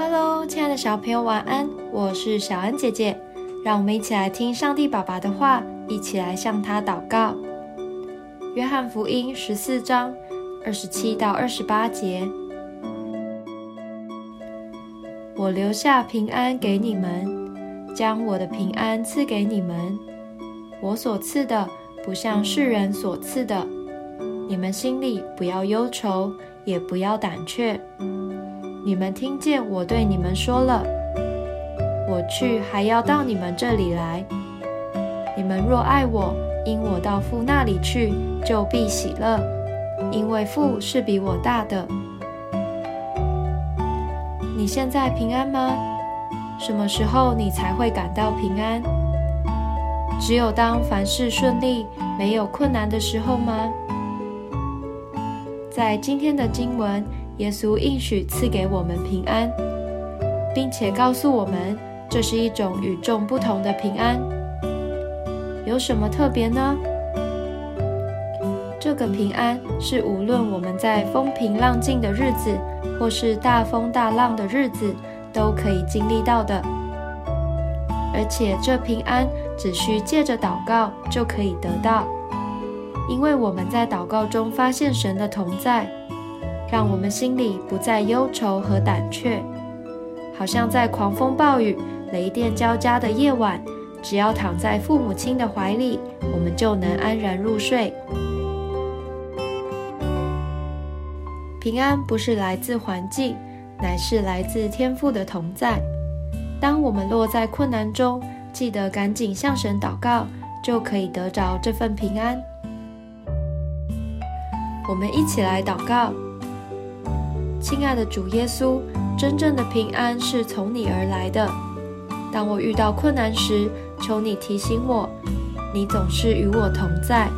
Hello，亲爱的小朋友，晚安！我是小恩姐姐，让我们一起来听上帝爸爸的话，一起来向他祷告。约翰福音十四章二十七到二十八节：我留下平安给你们，将我的平安赐给你们。我所赐的，不像世人所赐的。你们心里不要忧愁，也不要胆怯。你们听见我对你们说了，我去还要到你们这里来。你们若爱我，因我到父那里去，就必喜乐，因为父是比我大的。你现在平安吗？什么时候你才会感到平安？只有当凡事顺利、没有困难的时候吗？在今天的经文。耶稣应许赐给我们平安，并且告诉我们，这是一种与众不同的平安。有什么特别呢？这个平安是无论我们在风平浪静的日子，或是大风大浪的日子，都可以经历到的。而且这平安只需借着祷告就可以得到，因为我们在祷告中发现神的同在。让我们心里不再忧愁和胆怯，好像在狂风暴雨、雷电交加的夜晚，只要躺在父母亲的怀里，我们就能安然入睡。平安不是来自环境，乃是来自天父的同在。当我们落在困难中，记得赶紧向神祷告，就可以得着这份平安。我们一起来祷告。亲爱的主耶稣，真正的平安是从你而来的。当我遇到困难时，求你提醒我，你总是与我同在，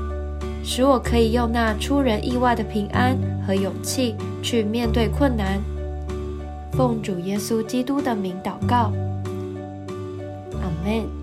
使我可以用那出人意外的平安和勇气去面对困难。奉主耶稣基督的名祷告，阿门。